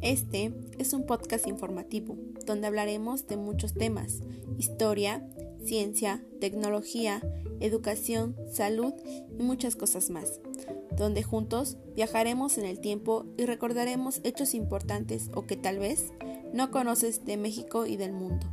Este es un podcast informativo donde hablaremos de muchos temas, historia, ciencia, tecnología, educación, salud y muchas cosas más, donde juntos viajaremos en el tiempo y recordaremos hechos importantes o que tal vez no conoces de México y del mundo.